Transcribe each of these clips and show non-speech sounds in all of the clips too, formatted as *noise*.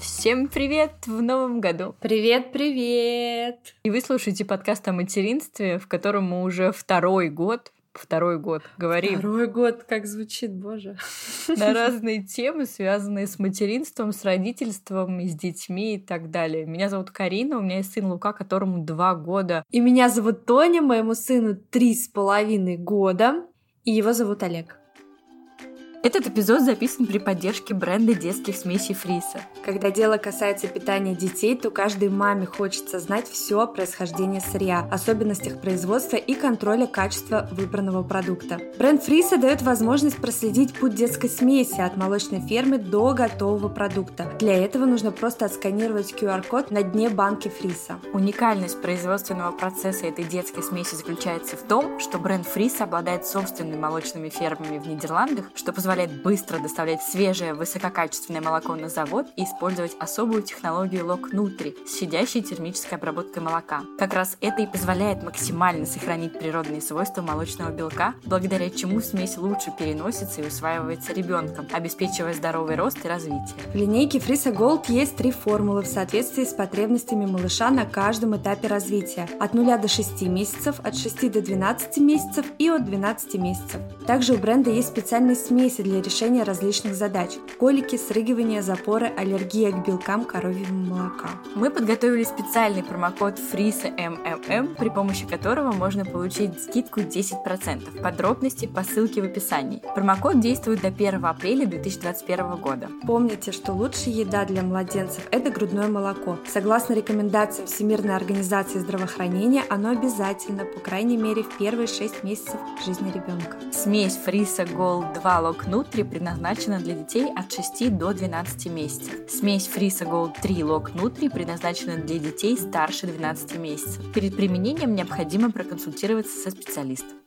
Всем привет в новом году! Привет, привет! И вы слушаете подкаст о материнстве, в котором мы уже второй год второй год говорим. Второй год, как звучит, боже. На *laughs* разные темы, связанные с материнством, с родительством, с детьми и так далее. Меня зовут Карина, у меня есть сын Лука, которому два года. И меня зовут Тоня, моему сыну три с половиной года, и его зовут Олег. Этот эпизод записан при поддержке бренда детских смесей Фриса. Когда дело касается питания детей, то каждой маме хочется знать все о происхождении сырья, особенностях производства и контроля качества выбранного продукта. Бренд Фриса дает возможность проследить путь детской смеси от молочной фермы до готового продукта. Для этого нужно просто отсканировать QR-код на дне банки Фриса. Уникальность производственного процесса этой детской смеси заключается в том, что бренд Фриса обладает собственными молочными фермами в Нидерландах, что позволяет позволяет быстро доставлять свежее высококачественное молоко на завод и использовать особую технологию Лок Нутри с щадящей термической обработкой молока. Как раз это и позволяет максимально сохранить природные свойства молочного белка, благодаря чему смесь лучше переносится и усваивается ребенком, обеспечивая здоровый рост и развитие. В линейке Фриса Голд есть три формулы в соответствии с потребностями малыша на каждом этапе развития. От 0 до 6 месяцев, от 6 до 12 месяцев и от 12 месяцев. Также у бренда есть специальные смеси смеси для решения различных задач – колики, срыгивания, запоры, аллергия к белкам коровьего молока. Мы подготовили специальный промокод FRISA MMM, при помощи которого можно получить скидку 10%. Подробности по ссылке в описании. Промокод действует до 1 апреля 2021 года. Помните, что лучшая еда для младенцев – это грудное молоко. Согласно рекомендациям Всемирной организации здравоохранения, оно обязательно, по крайней мере, в первые 6 месяцев жизни ребенка. Смесь Фриса Gold 2 Лок Nutri предназначена для детей от 6 до 12 месяцев. Смесь Frisa Gold 3 Log Nutri предназначена для детей старше 12 месяцев. Перед применением необходимо проконсультироваться со специалистом.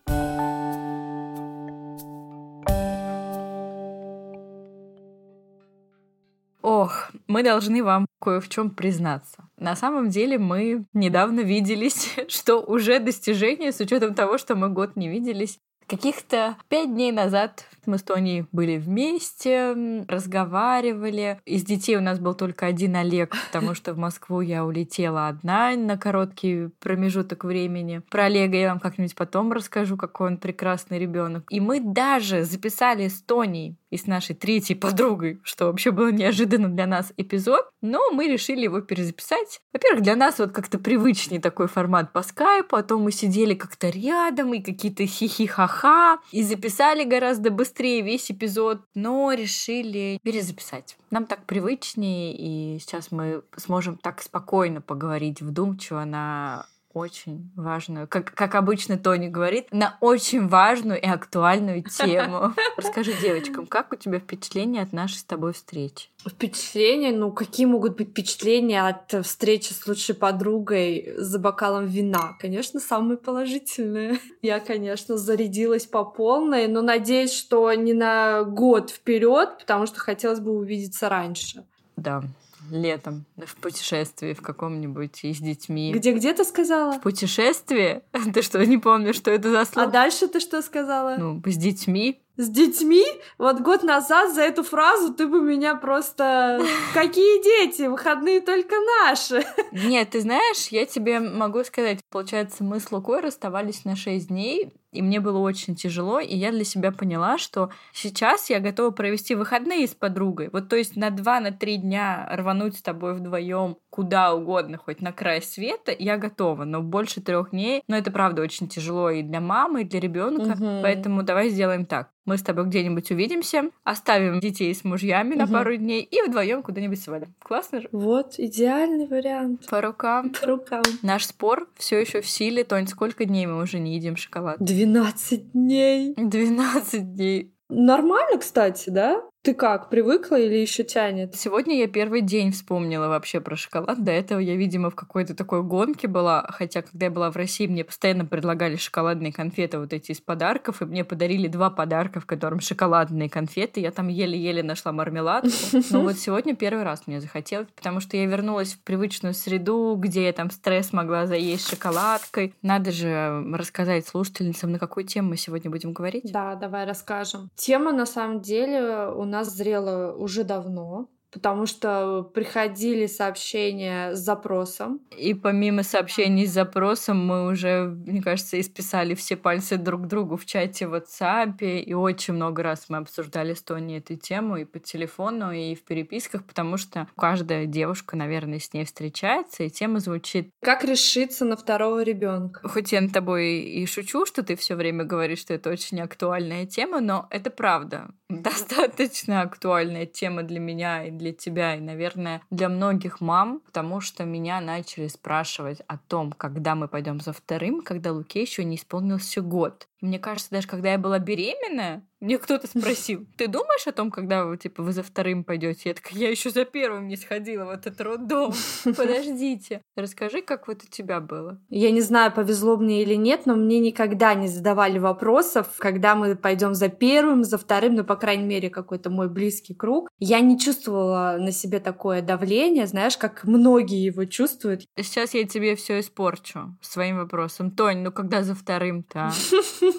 Ох, мы должны вам кое в чем признаться. На самом деле мы недавно виделись, *laughs* что уже достижение с учетом того, что мы год не виделись. Каких-то пять дней назад мы с Тони были вместе, разговаривали. Из детей у нас был только один Олег, потому что в Москву я улетела одна на короткий промежуток времени. Про Олега я вам как-нибудь потом расскажу, какой он прекрасный ребенок. И мы даже записали с Тони и с нашей третьей подругой, что вообще было неожиданно для нас эпизод, но мы решили его перезаписать. Во-первых, для нас вот как-то привычнее такой формат по скайпу, а то мы сидели как-то рядом и какие-то хихи-ха-ха, и записали гораздо быстрее весь эпизод, но решили перезаписать. Нам так привычнее, и сейчас мы сможем так спокойно поговорить вдумчиво на очень важную, как, как обычно Тони говорит, на очень важную и актуальную *laughs* тему. Расскажи девочкам, как у тебя впечатления от нашей с тобой встречи? Впечатления? Ну, какие могут быть впечатления от встречи с лучшей подругой за бокалом вина? Конечно, самые положительные. *laughs* Я, конечно, зарядилась по полной, но надеюсь, что не на год вперед, потому что хотелось бы увидеться раньше. Да, летом в путешествии в каком-нибудь и с детьми. Где-где ты сказала? В путешествии? *laughs* Ты что, не помнишь, что это за слово? А дальше ты что сказала? Ну, с детьми. С детьми? Вот год назад за эту фразу ты бы меня просто... *laughs* Какие дети? Выходные только наши. Нет, ты знаешь, я тебе могу сказать, получается, мы с Лукой расставались на 6 дней, и мне было очень тяжело, и я для себя поняла, что сейчас я готова провести выходные с подругой. Вот то есть на два, на три дня рвануть с тобой вдвоем куда угодно, хоть на край света, я готова. Но больше трех дней, но это правда очень тяжело и для мамы, и для ребенка. Угу. Поэтому давай сделаем так. Мы с тобой где-нибудь увидимся, оставим детей с мужьями угу. на пару дней и вдвоем куда-нибудь свалим. Классно же? Вот, идеальный вариант. По рукам. По рукам. Наш спор все еще в силе. Тонь, сколько дней мы уже не едим шоколад? 12 дней. 12 дней. Нормально, кстати, да? Ты как, привыкла или еще тянет? Сегодня я первый день вспомнила вообще про шоколад. До этого я, видимо, в какой-то такой гонке была. Хотя, когда я была в России, мне постоянно предлагали шоколадные конфеты вот эти из подарков. И мне подарили два подарка, в котором шоколадные конфеты. Я там еле-еле нашла мармеладку. Но вот *laughs* сегодня первый раз мне захотелось, потому что я вернулась в привычную среду, где я там стресс могла заесть шоколадкой. Надо же рассказать слушательницам, на какую тему мы сегодня будем говорить. Да, давай расскажем. Тема, на самом деле, у нас зрела уже давно потому что приходили сообщения с запросом. И помимо сообщений с запросом мы уже, мне кажется, исписали все пальцы друг другу в чате в WhatsApp, и очень много раз мы обсуждали с Тони эту тему и по телефону, и в переписках, потому что каждая девушка, наверное, с ней встречается, и тема звучит «Как решиться на второго ребенка? Хоть я над тобой и шучу, что ты все время говоришь, что это очень актуальная тема, но это правда. *laughs* Достаточно актуальная тема для меня и для тебя, и, наверное, для многих мам, потому что меня начали спрашивать о том, когда мы пойдем за вторым, когда Луке еще не исполнился год. Мне кажется, даже когда я была беременная, мне кто-то спросил, *laughs* ты думаешь о том, когда вы, типа, вы за вторым пойдете? Я такая, я еще за первым не сходила в этот роддом. *laughs* Подождите. Расскажи, как вот у тебя было. Я не знаю, повезло мне или нет, но мне никогда не задавали вопросов, когда мы пойдем за первым, за вторым, ну, по крайней мере, какой-то мой близкий круг. Я не чувствовала на себе такое давление, знаешь, как многие его чувствуют. Сейчас я тебе все испорчу своим вопросом. Тонь, ну когда за вторым-то? *laughs*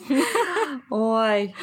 Ой,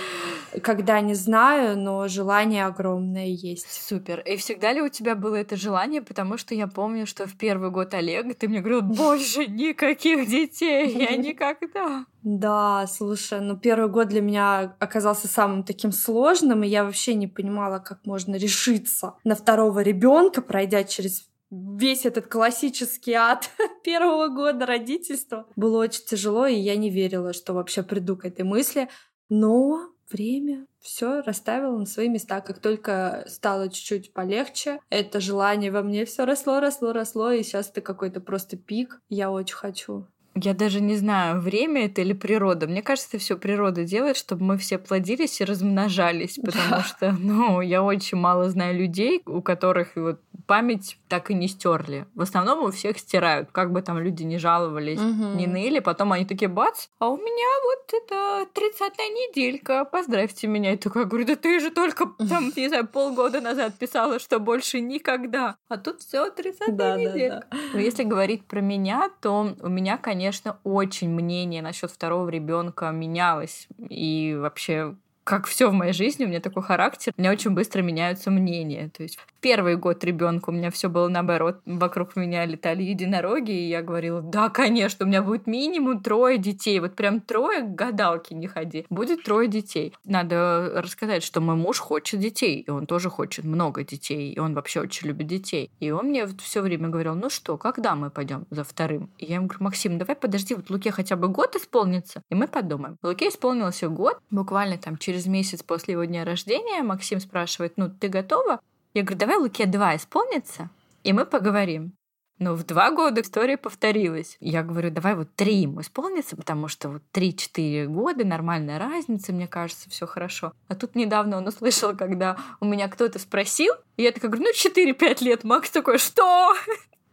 когда не знаю, но желание огромное есть. Супер. И всегда ли у тебя было это желание? Потому что я помню, что в первый год Олега ты мне говорил, больше никаких детей, я *laughs* никогда. Да, слушай, ну первый год для меня оказался самым таким сложным, и я вообще не понимала, как можно решиться на второго ребенка, пройдя через весь этот классический ад *laughs* первого года родительства. Было очень тяжело, и я не верила, что вообще приду к этой мысли. Но время все расставило на свои места. Как только стало чуть-чуть полегче, это желание во мне все росло, росло, росло, и сейчас это какой-то просто пик. Я очень хочу. Я даже не знаю, время это или природа. Мне кажется, все природа делает, чтобы мы все плодились и размножались, потому да. что, ну, я очень мало знаю людей, у которых вот память так и не стерли. В основном у всех стирают, как бы там люди не жаловались, угу. не ныли, потом они такие, бац, а у меня вот это 30-я неделька, поздравьте меня. И такая, говорю, да ты же только *laughs* там, не знаю, полгода назад писала, что больше никогда. А тут все 30-я да, неделька. Да, да. Но если говорить про меня, то у меня, конечно, очень мнение насчет второго ребенка менялось. И вообще как все в моей жизни, у меня такой характер, у меня очень быстро меняются мнения. То есть первый год ребенка у меня все было наоборот. Вокруг меня летали единороги, и я говорила, да, конечно, у меня будет минимум трое детей. Вот прям трое гадалки не ходи. Будет трое детей. Надо рассказать, что мой муж хочет детей, и он тоже хочет много детей, и он вообще очень любит детей. И он мне все время говорил, ну что, когда мы пойдем за вторым? И я ему говорю, Максим, давай подожди, вот Луке хотя бы год исполнится, и мы подумаем. Луке исполнился год, буквально там через месяц после его дня рождения Максим спрашивает, ну ты готова? Я говорю, давай Луке 2 исполнится, и мы поговорим. Но в два года история повторилась. Я говорю, давай вот три ему исполнится, потому что вот три-четыре года, нормальная разница, мне кажется, все хорошо. А тут недавно он услышал, когда у меня кто-то спросил, и я такая говорю, ну, четыре-пять лет. Макс такой, что?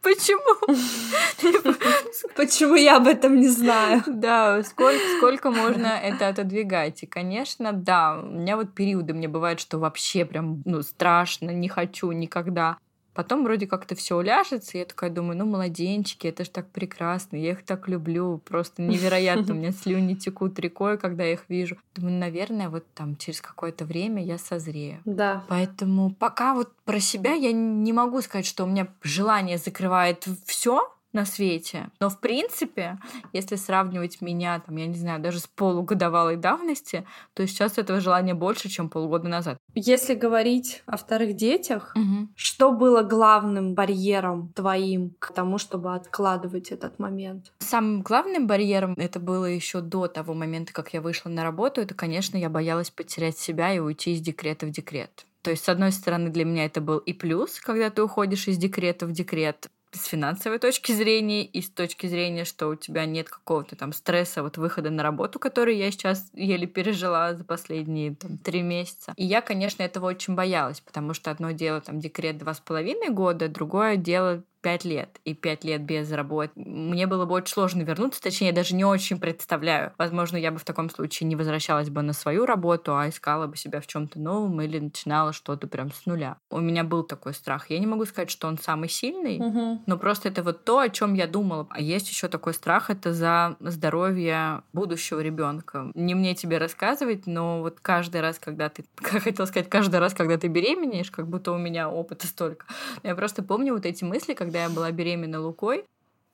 Почему? *laughs* Почему я об этом не знаю? Да, сколько, сколько можно это отодвигать? И, конечно, да, у меня вот периоды мне бывает, что вообще прям, ну, страшно, не хочу никогда. Потом вроде как-то все уляжется, и я такая думаю, ну, младенчики, это же так прекрасно, я их так люблю, просто невероятно, у меня слюни текут рекой, когда я их вижу. Думаю, наверное, вот там через какое-то время я созрею. Да. Поэтому пока вот про себя я не могу сказать, что у меня желание закрывает все, на свете. Но, в принципе, если сравнивать меня, там, я не знаю, даже с полугодовалой давности, то сейчас этого желания больше, чем полгода назад. Если говорить о вторых детях, угу. что было главным барьером твоим к тому, чтобы откладывать этот момент? Самым главным барьером это было еще до того момента, как я вышла на работу, это, конечно, я боялась потерять себя и уйти из декрета в декрет. То есть, с одной стороны, для меня это был и плюс, когда ты уходишь из декрета в декрет, с финансовой точки зрения и с точки зрения, что у тебя нет какого-то там стресса вот выхода на работу, который я сейчас еле пережила за последние там, три месяца. И я, конечно, этого очень боялась, потому что одно дело там декрет два с половиной года, другое дело пять лет и пять лет без работы. Мне было бы очень сложно вернуться, точнее, я даже не очень представляю. Возможно, я бы в таком случае не возвращалась бы на свою работу, а искала бы себя в чем-то новом или начинала что-то прям с нуля. У меня был такой страх. Я не могу сказать, что он самый сильный, угу. но просто это вот то, о чем я думала. А есть еще такой страх, это за здоровье будущего ребенка. Не мне тебе рассказывать, но вот каждый раз, когда ты, *laughs* как хотела сказать, каждый раз, когда ты беременеешь, как будто у меня опыта столько. Я просто помню вот эти мысли, когда когда я была беременна Лукой,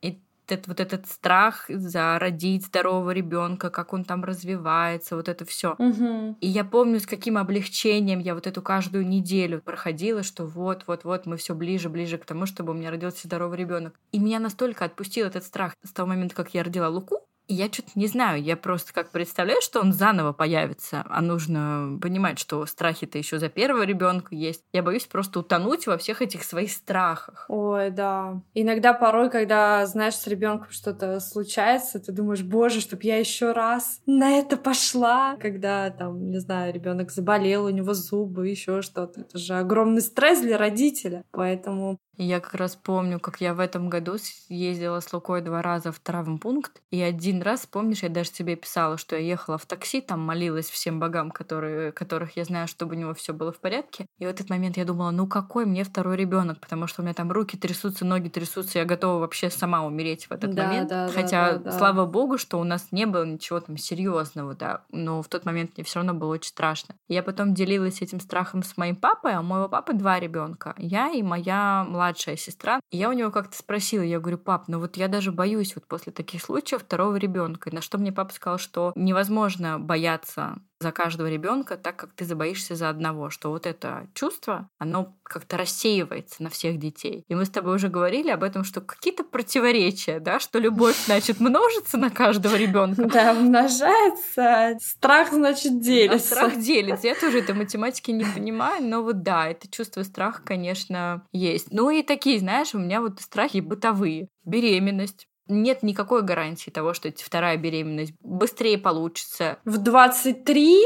и этот, вот этот страх за родить здорового ребенка, как он там развивается, вот это все. Угу. И я помню, с каким облегчением я вот эту каждую неделю проходила, что вот, вот, вот, мы все ближе, ближе к тому, чтобы у меня родился здоровый ребенок. И меня настолько отпустил этот страх с того момента, как я родила Луку, я что-то не знаю, я просто как представляю, что он заново появится, а нужно понимать, что страхи-то еще за первого ребенка есть. Я боюсь просто утонуть во всех этих своих страхах. Ой, да. Иногда порой, когда знаешь, с ребенком что-то случается, ты думаешь, боже, чтоб я еще раз на это пошла. Когда там, не знаю, ребенок заболел, у него зубы, еще что-то. Это же огромный стресс для родителя. Поэтому я как раз помню, как я в этом году ездила с Лукой два раза в травмпункт. И один раз, помнишь, я даже тебе писала, что я ехала в такси, там молилась всем богам, которые, которых я знаю, чтобы у него все было в порядке. И в этот момент я думала, ну какой мне второй ребенок, потому что у меня там руки трясутся, ноги трясутся, я готова вообще сама умереть в этот да, момент. Да, Хотя, да, да, слава богу, что у нас не было ничего там серьезного, да. Но в тот момент мне все равно было очень страшно. Я потом делилась этим страхом с моим папой, а у моего папы два ребенка. Я и моя младшая сестра. И я у него как-то спросила, я говорю, пап, ну вот я даже боюсь вот после таких случаев второго ребенка. На что мне папа сказал, что невозможно бояться за каждого ребенка так, как ты забоишься за одного, что вот это чувство, оно как-то рассеивается на всех детей. И мы с тобой уже говорили об этом, что какие-то противоречия, да, что любовь, значит, множится на каждого ребенка. Да, умножается, страх, значит, делится. А страх делится. Я тоже этой математики не понимаю, но вот да, это чувство страха, конечно, есть. Ну и такие, знаешь, у меня вот страхи бытовые. Беременность, нет никакой гарантии того, что вторая беременность быстрее получится. В 23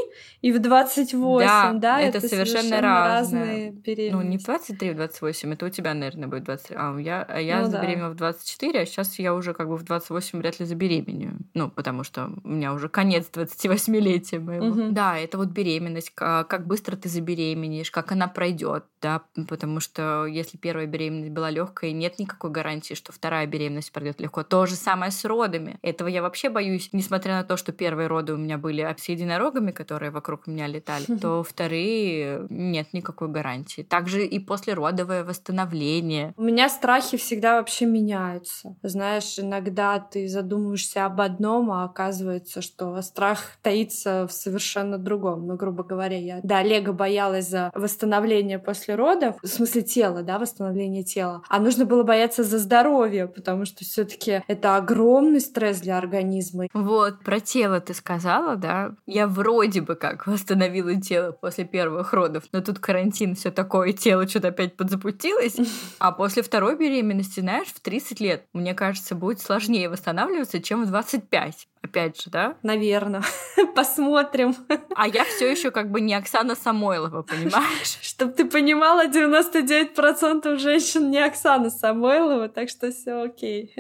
и в 28, да? да это, это совершенно, совершенно разные. разные беременности. Ну, не в 23, в 28, это у тебя, наверное, будет 23. А я, а я ну, забеременела да. в 24, а сейчас я уже как бы в 28 вряд ли забеременею. Ну, потому что у меня уже конец 28-летия моего. Угу. Да, это вот беременность, как, быстро ты забеременеешь, как она пройдет, да, потому что если первая беременность была легкая, нет никакой гарантии, что вторая беременность пройдет легко. То же самое с родами. Этого я вообще боюсь, несмотря на то, что первые роды у меня были с единорогами, которые вокруг меня летали, *laughs* то вторые нет никакой гарантии. Также и послеродовое восстановление. У меня страхи всегда вообще меняются. Знаешь, иногда ты задумываешься об одном, а оказывается, что страх таится в совершенно другом. Ну, грубо говоря, я до Олега боялась за восстановление после родов, в смысле тела, да, восстановление тела. А нужно было бояться за здоровье, потому что все это огромный стресс для организма. Вот, про тело ты сказала, да? Я вроде бы как восстановила тело после первых родов, но тут карантин, все такое, тело что-то опять подзапутилось. *laughs* А после второй беременности, знаешь, в 30 лет, мне кажется, будет сложнее восстанавливаться, чем в 25 опять же, да? Наверное. *laughs* Посмотрим. А я все еще как бы не Оксана Самойлова, понимаешь? *laughs* Чтоб ты понимала, 99% женщин не Оксана Самойлова, так что все окей.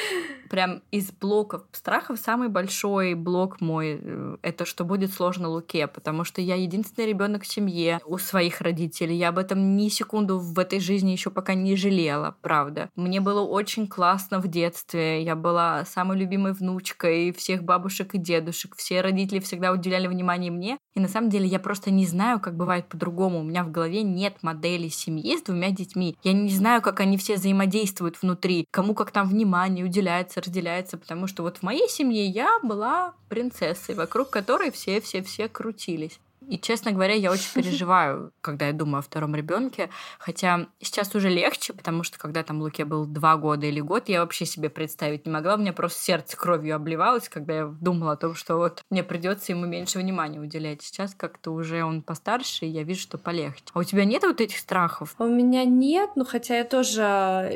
*laughs* Прям из блоков страхов самый большой блок мой э, это что будет сложно Луке, потому что я единственный ребенок в семье у своих родителей. Я об этом ни секунду в этой жизни еще пока не жалела, правда. Мне было очень классно в детстве. Я была самой любимой внучкой, все всех бабушек и дедушек. Все родители всегда уделяли внимание мне. И на самом деле я просто не знаю, как бывает по-другому. У меня в голове нет модели семьи с двумя детьми. Я не знаю, как они все взаимодействуют внутри, кому как там внимание уделяется, разделяется, потому что вот в моей семье я была принцессой, вокруг которой все-все-все крутились. И, честно говоря, я очень *laughs* переживаю, когда я думаю о втором ребенке. Хотя сейчас уже легче, потому что когда там Луке был два года или год, я вообще себе представить не могла. У меня просто сердце кровью обливалось, когда я думала о том, что вот мне придется ему меньше внимания уделять. Сейчас как-то уже он постарше, и я вижу, что полегче. А у тебя нет вот этих страхов? У меня нет, ну хотя я тоже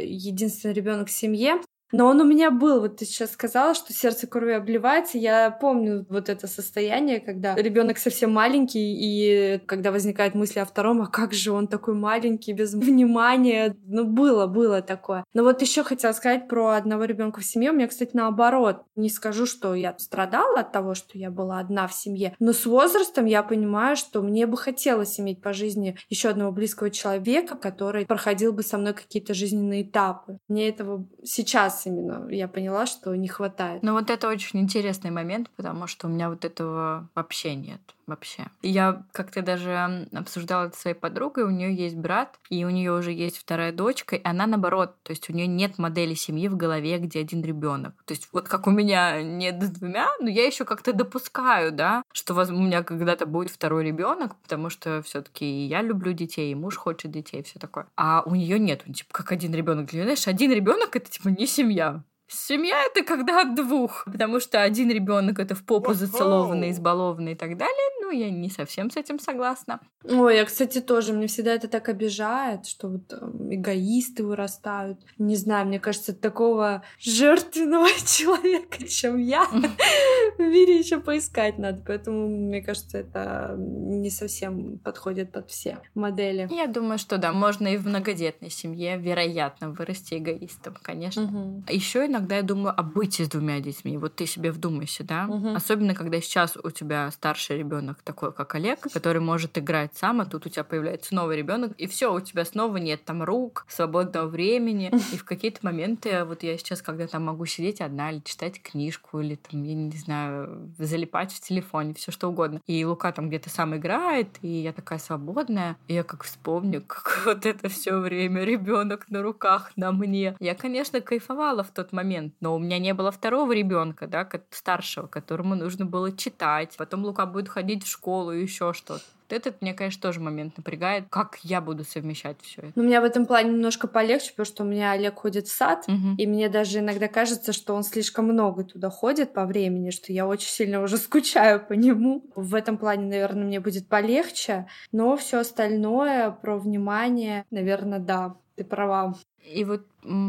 единственный ребенок в семье. Но он у меня был, вот ты сейчас сказала, что сердце кровью обливается. Я помню вот это состояние, когда ребенок совсем маленький, и когда возникает мысли о втором, а как же он такой маленький, без внимания. Ну, было, было такое. Но вот еще хотела сказать про одного ребенка в семье. У меня, кстати, наоборот. Не скажу, что я страдала от того, что я была одна в семье, но с возрастом я понимаю, что мне бы хотелось иметь по жизни еще одного близкого человека, который проходил бы со мной какие-то жизненные этапы. Мне этого сейчас раз именно я поняла, что не хватает. Ну вот это очень интересный момент, потому что у меня вот этого вообще нет вообще. Я как-то даже обсуждала это с своей подругой, у нее есть брат, и у нее уже есть вторая дочка, и она наоборот, то есть у нее нет модели семьи в голове, где один ребенок. То есть вот как у меня нет двумя, но я еще как-то допускаю, да, что у меня когда-то будет второй ребенок, потому что все-таки я люблю детей, и муж хочет детей, все такое. А у нее нет, типа как один ребенок. Знаешь, один ребенок это типа не семья. Семья это когда от двух, потому что один ребенок это в попу зацелованный, избалованный и так далее. Ну, я не совсем с этим согласна. Ой, я, кстати, тоже, мне всегда это так обижает, что вот э, эгоисты вырастают. Не знаю, мне кажется, такого жертвенного *laughs* человека, чем я, в мире еще поискать надо. Поэтому, мне кажется, это не совсем подходит под все модели. Я думаю, что да, можно и в многодетной семье, вероятно, вырасти эгоистом, конечно. Угу. Еще иногда я думаю о быте с двумя детьми. Вот ты себе вдумайся, да? Угу. Особенно, когда сейчас у тебя старший ребенок такой, как Олег, который может играть сам, а тут у тебя появляется новый ребенок, и все, у тебя снова нет там рук, свободного времени. *laughs* И в какие-то моменты, вот я сейчас, когда там могу сидеть одна или читать книжку, или там, я не знаю, залипать в телефоне, все что угодно. И Лука там где-то сам играет, и я такая свободная. И я как вспомню, *laughs* как вот это все время ребенок на руках на мне. Я, конечно, кайфовала в тот момент. Но у меня не было второго ребенка, да, старшего, которому нужно было читать. Потом Лука будет ходить в школу еще что-то. Вот этот, мне, конечно, тоже момент напрягает, как я буду совмещать все это. Ну, у меня в этом плане немножко полегче, потому что у меня Олег ходит в сад, угу. и мне даже иногда кажется, что он слишком много туда ходит по времени, что я очень сильно уже *laughs* скучаю по нему. В этом плане, наверное, мне будет полегче, но все остальное про внимание, наверное, да, ты права. И вот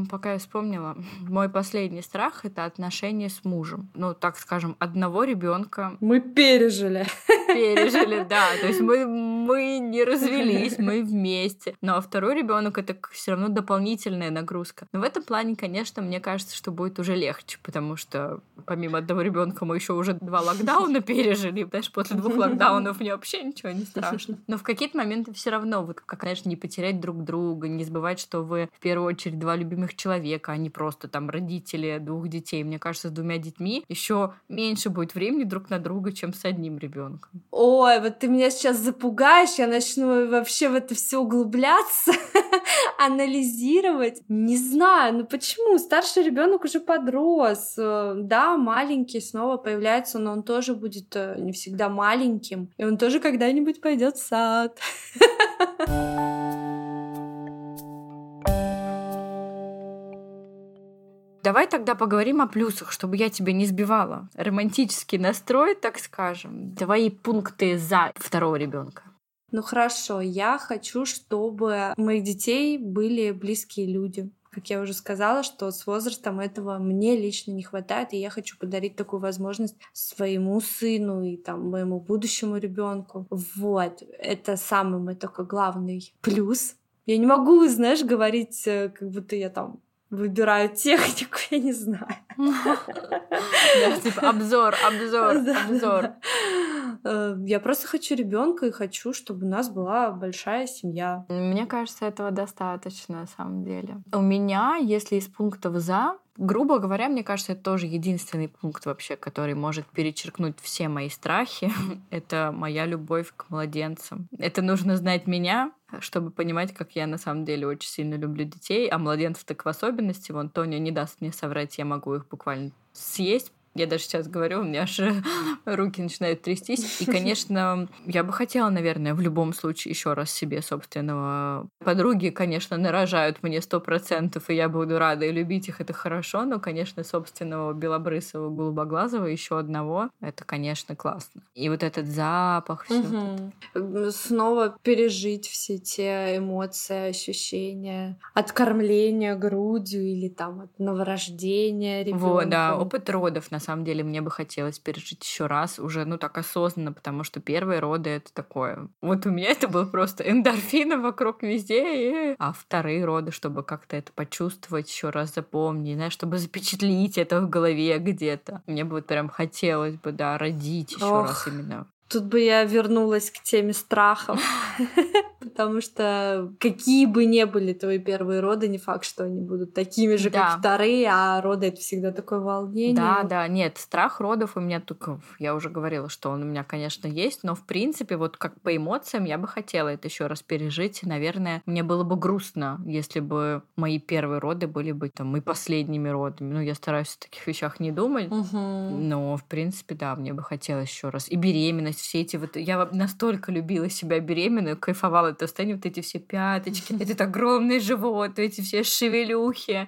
пока я вспомнила, *laughs* мой последний страх это отношения с мужем. Ну, так скажем, одного ребенка. Мы пережили. *laughs* Пережили, да. То есть мы, мы не развелись, *laughs* мы вместе. Но второй ребенок это все равно дополнительная нагрузка. Но в этом плане, конечно, мне кажется, что будет уже легче, потому что помимо одного ребенка мы еще уже два локдауна пережили. Даже после двух локдаунов мне вообще ничего не страшно. Но в какие-то моменты все равно, вот, как, конечно, не потерять друг друга, не забывать, что вы в первую очередь два любимых человека, а не просто там родители двух детей. Мне кажется, с двумя детьми еще меньше будет времени друг на друга, чем с одним ребенком. Ой, вот ты меня сейчас запугаешь, я начну вообще в это все углубляться, *laughs* анализировать. Не знаю, ну почему? Старший ребенок уже подрос. Да, маленький снова появляется, но он тоже будет э, не всегда маленьким. И он тоже когда-нибудь пойдет в сад. *laughs* Давай тогда поговорим о плюсах, чтобы я тебя не сбивала. Романтический настрой, так скажем. Твои пункты за второго ребенка. Ну хорошо, я хочу, чтобы у моих детей были близкие люди. Как я уже сказала, что с возрастом этого мне лично не хватает, и я хочу подарить такую возможность своему сыну и там моему будущему ребенку. Вот, это самый мой только главный плюс. Я не могу, знаешь, говорить, э, как будто я там выбираю технику, *laughs* я не знаю. Да, типа обзор, обзор, обзор. Э, я просто хочу ребенка и хочу, чтобы у нас была большая семья. Мне кажется, этого достаточно на самом деле. У меня, если из пунктов за, грубо говоря, мне кажется, это тоже единственный пункт вообще, который может перечеркнуть все мои страхи. *laughs* это моя любовь к младенцам. Это нужно знать меня, чтобы понимать, как я на самом деле очень сильно люблю детей, а младенцев так в особенности. Вон Тоня не даст мне соврать, я могу их буквально съесть Я даже сейчас говорю, у меня аж *laughs* руки начинают трястись. И, конечно, я бы хотела, наверное, в любом случае еще раз себе собственного. Подруги, конечно, нарожают мне сто процентов, и я буду рада и любить их, это хорошо, но, конечно, собственного белобрысого, голубоглазого еще одного, это, конечно, классно. И вот этот запах, все. Угу. Снова пережить все те эмоции, ощущения от кормления грудью или там от новорождения ребенка. Вот, да, опыт родов, на самом деле, мне бы хотелось пережить еще раз, уже, ну, так осознанно, потому что первые роды это такое. Вот у меня это было просто эндорфины вокруг везде, и... а вторые роды, чтобы как-то это почувствовать, еще раз запомнить, знаешь, чтобы запечатлить это в голове где-то. Мне бы вот прям хотелось бы, да, родить еще раз именно Тут бы я вернулась к теме страхов, *laughs* потому что какие бы ни были твои первые роды, не факт, что они будут такими же, да. как вторые, а роды это всегда такое волнение. Да, да, нет, страх родов у меня только, я уже говорила, что он у меня, конечно, есть, но в принципе, вот как по эмоциям, я бы хотела это еще раз пережить. Наверное, мне было бы грустно, если бы мои первые роды были бы там и последними родами. Ну, я стараюсь о таких вещах не думать, угу. но в принципе, да, мне бы хотелось еще раз. И беременность есть все эти вот... Я настолько любила себя беременную, кайфовала это состояние, вот эти все пяточки, *laughs* этот огромный живот, эти все шевелюхи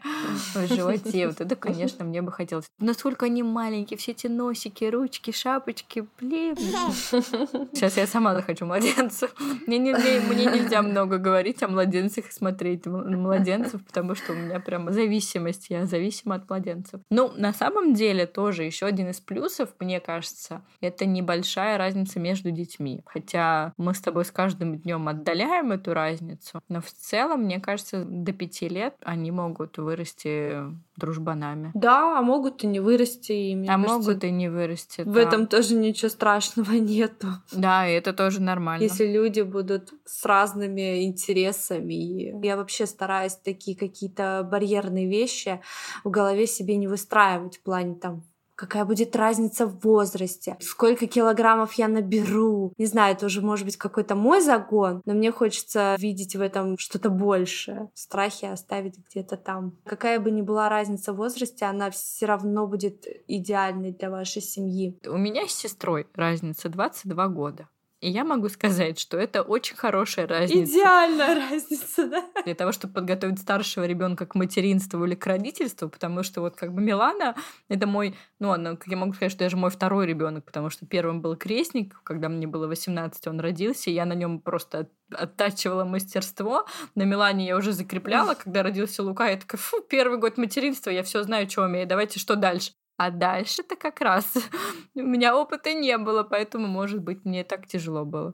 в животе. Вот это, конечно, мне бы хотелось. Насколько они маленькие, все эти носики, ручки, шапочки, блин. Сейчас я сама захочу младенцев. Мне, не, мне, мне нельзя много говорить о младенцах и смотреть на младенцев, потому что у меня прямо зависимость. Я зависима от младенцев. Ну, на самом деле, тоже еще один из плюсов, мне кажется, это небольшая разница разница между детьми. Хотя мы с тобой с каждым днем отдаляем эту разницу, но в целом, мне кажется, до пяти лет они могут вырасти дружбанами. Да, а могут и не вырасти ими. А кажется, могут и не вырасти. В да. этом тоже ничего страшного *laughs* нету. Да, и это тоже нормально. Если люди будут с разными интересами. Я вообще стараюсь такие какие-то барьерные вещи в голове себе не выстраивать в плане там какая будет разница в возрасте, сколько килограммов я наберу. Не знаю, это уже может быть какой-то мой загон, но мне хочется видеть в этом что-то большее. Страхи оставить где-то там. Какая бы ни была разница в возрасте, она все равно будет идеальной для вашей семьи. У меня с сестрой разница 22 года. И я могу сказать, что это очень хорошая разница. Идеальная разница, да? Для того, чтобы подготовить старшего ребенка к материнству или к родительству, потому что вот как бы Милана, это мой, ну, она, я могу сказать, что даже мой второй ребенок, потому что первым был крестник, когда мне было 18, он родился, и я на нем просто оттачивала мастерство. На Милане я уже закрепляла, когда родился Лука, я такая, фу, первый год материнства, я все знаю, что умею, давайте что дальше. А дальше-то как раз *laughs* у меня опыта не было, поэтому, может быть, мне так тяжело было.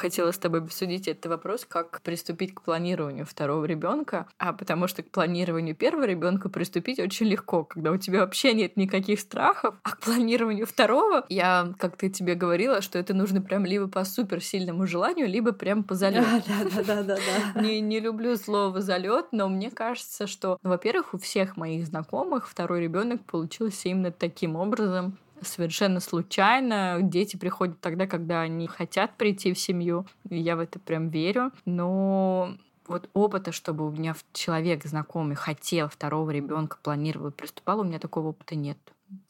Хотела с тобой обсудить этот вопрос, как приступить к планированию второго ребенка, а потому что к планированию первого ребенка приступить очень легко, когда у тебя вообще нет никаких страхов, а к планированию второго я, как ты тебе говорила, что это нужно прям либо по супер сильному желанию, либо прям по залету. Да, да, да, да, *laughs* Не, не люблю слово залет, но мне кажется, что, ну, во-первых, у всех моих знакомых второй ребенок получился именно таким образом совершенно случайно. Дети приходят тогда, когда они хотят прийти в семью. Я в это прям верю. Но вот опыта, чтобы у меня человек знакомый хотел второго ребенка, планировал, приступал, у меня такого опыта нет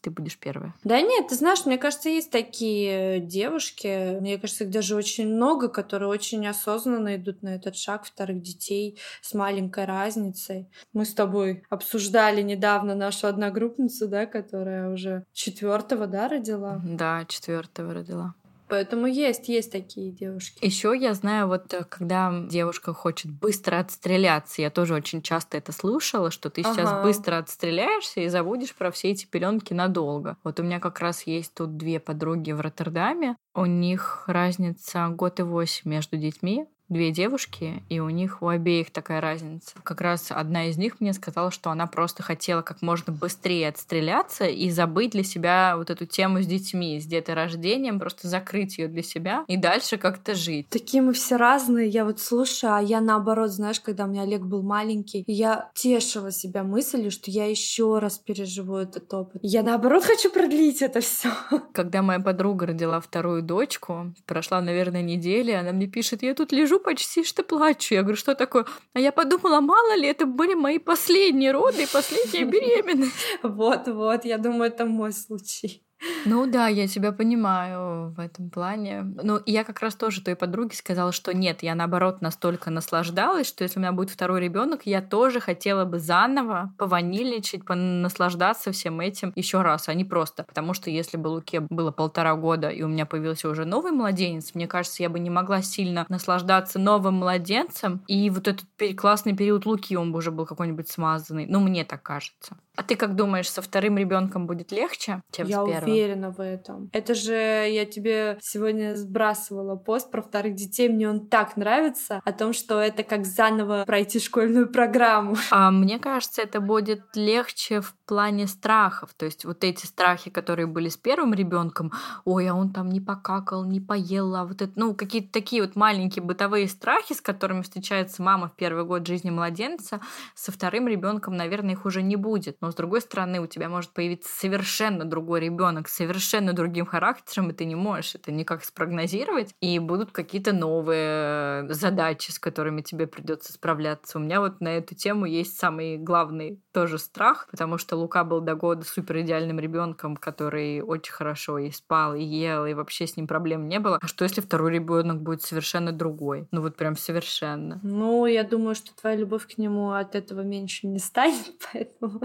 ты будешь первая. Да нет, ты знаешь, мне кажется, есть такие девушки, мне кажется, их даже очень много, которые очень осознанно идут на этот шаг вторых детей с маленькой разницей. Мы с тобой обсуждали недавно нашу одногруппницу, да, которая уже четвертого, да, родила? Да, четвертого родила. Поэтому есть, есть такие девушки. Еще я знаю, вот э, когда девушка хочет быстро отстреляться, я тоже очень часто это слушала, что ты ага. сейчас быстро отстреляешься и забудешь про все эти пеленки надолго. Вот у меня как раз есть тут две подруги в Роттердаме. У них разница год и восемь между детьми две девушки, и у них у обеих такая разница. Как раз одна из них мне сказала, что она просто хотела как можно быстрее отстреляться и забыть для себя вот эту тему с детьми, с деторождением, просто закрыть ее для себя и дальше как-то жить. Такие мы все разные. Я вот слушаю, а я наоборот, знаешь, когда у меня Олег был маленький, я тешила себя мыслью, что я еще раз переживу этот опыт. Я наоборот хочу продлить это все. Когда моя подруга родила вторую дочку, прошла, наверное, неделя, она мне пишет, я тут лежу почти что плачу. Я говорю, что такое? А я подумала, мало ли, это были мои последние роды и последняя *laughs* беременность. Вот-вот, я думаю, это мой случай. Ну да, я тебя понимаю в этом плане. Ну, я как раз тоже той подруге сказала, что нет, я наоборот настолько наслаждалась, что если у меня будет второй ребенок, я тоже хотела бы заново пованиличить, наслаждаться всем этим еще раз, а не просто. Потому что если бы Луке было полтора года, и у меня появился уже новый младенец, мне кажется, я бы не могла сильно наслаждаться новым младенцем, и вот этот классный период Луки, он бы уже был какой-нибудь смазанный. Ну, мне так кажется. А ты как думаешь, со вторым ребенком будет легче, чем я с первым? уверена в этом. Это же я тебе сегодня сбрасывала пост про вторых детей. Мне он так нравится о том, что это как заново пройти школьную программу. А мне кажется, это будет легче в плане страхов. То есть вот эти страхи, которые были с первым ребенком, ой, а он там не покакал, не поел, а вот это, ну, какие-то такие вот маленькие бытовые страхи, с которыми встречается мама в первый год жизни младенца, со вторым ребенком, наверное, их уже не будет. Но с другой стороны, у тебя может появиться совершенно другой ребенок совершенно другим характером, и ты не можешь это никак спрогнозировать. И будут какие-то новые задачи, с которыми тебе придется справляться. У меня вот на эту тему есть самый главный тоже страх, потому что Лука был до года супер идеальным ребенком, который очень хорошо и спал, и ел, и вообще с ним проблем не было. А что если второй ребенок будет совершенно другой? Ну вот прям совершенно. Ну, я думаю, что твоя любовь к нему от этого меньше не станет, *laughs* поэтому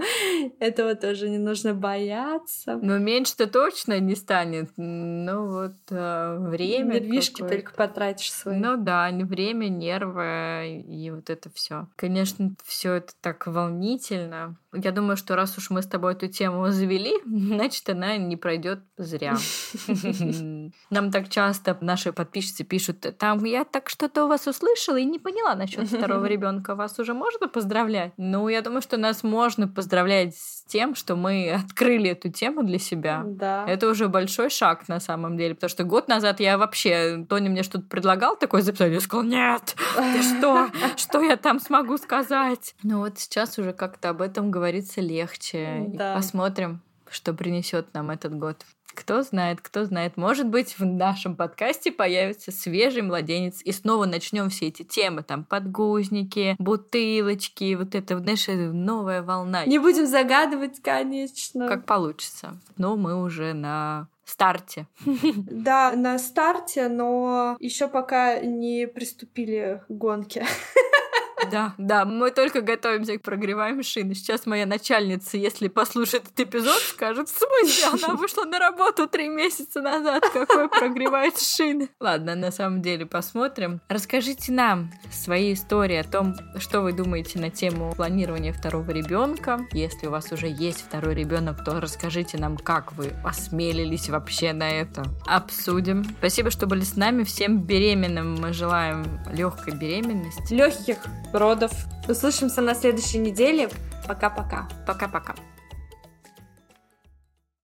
этого тоже не нужно бояться. Но меньше-то точно не станет. Ну вот э, время. Нервишки только потратишь свои. Ну да, время, нервы и вот это все. Конечно, все это так волнительно. Я думаю, что раз уж мы с тобой эту тему завели, *laughs* значит, она не пройдет зря. *laughs* Нам так часто наши подписчицы пишут, там я так что-то у вас услышала и не поняла насчет второго *laughs* ребенка. Вас уже можно поздравлять? Ну, я думаю, что нас можно поздравлять с тем, что мы открыли эту тему для себя. Да. Это уже большой шаг на самом деле, потому что год назад я вообще, Тони мне что-то предлагал такое записать, я сказала, нет, ты что? Что я там смогу сказать? Ну вот сейчас уже как-то об этом говорится легче. Да. Посмотрим, что принесет нам этот год. Кто знает, кто знает. Может быть, в нашем подкасте появится свежий младенец, и снова начнем все эти темы, там, подгузники, бутылочки, вот это, знаешь, новая волна. Не будем загадывать, конечно. Как получится. Но мы уже на старте. Да, на старте, но еще пока не приступили к гонке. Да, да, мы только готовимся к прогреваем шины. Сейчас моя начальница, если послушает этот эпизод, скажет, в смысле, она *laughs* вышла на работу три месяца назад, какой прогревает шины. Ладно, на самом деле посмотрим. Расскажите нам свои истории о том, что вы думаете на тему планирования второго ребенка. Если у вас уже есть второй ребенок, то расскажите нам, как вы осмелились вообще на это. Обсудим. Спасибо, что были с нами. Всем беременным мы желаем легкой беременности. Легких родов. Услышимся на следующей неделе. Пока-пока. Пока-пока.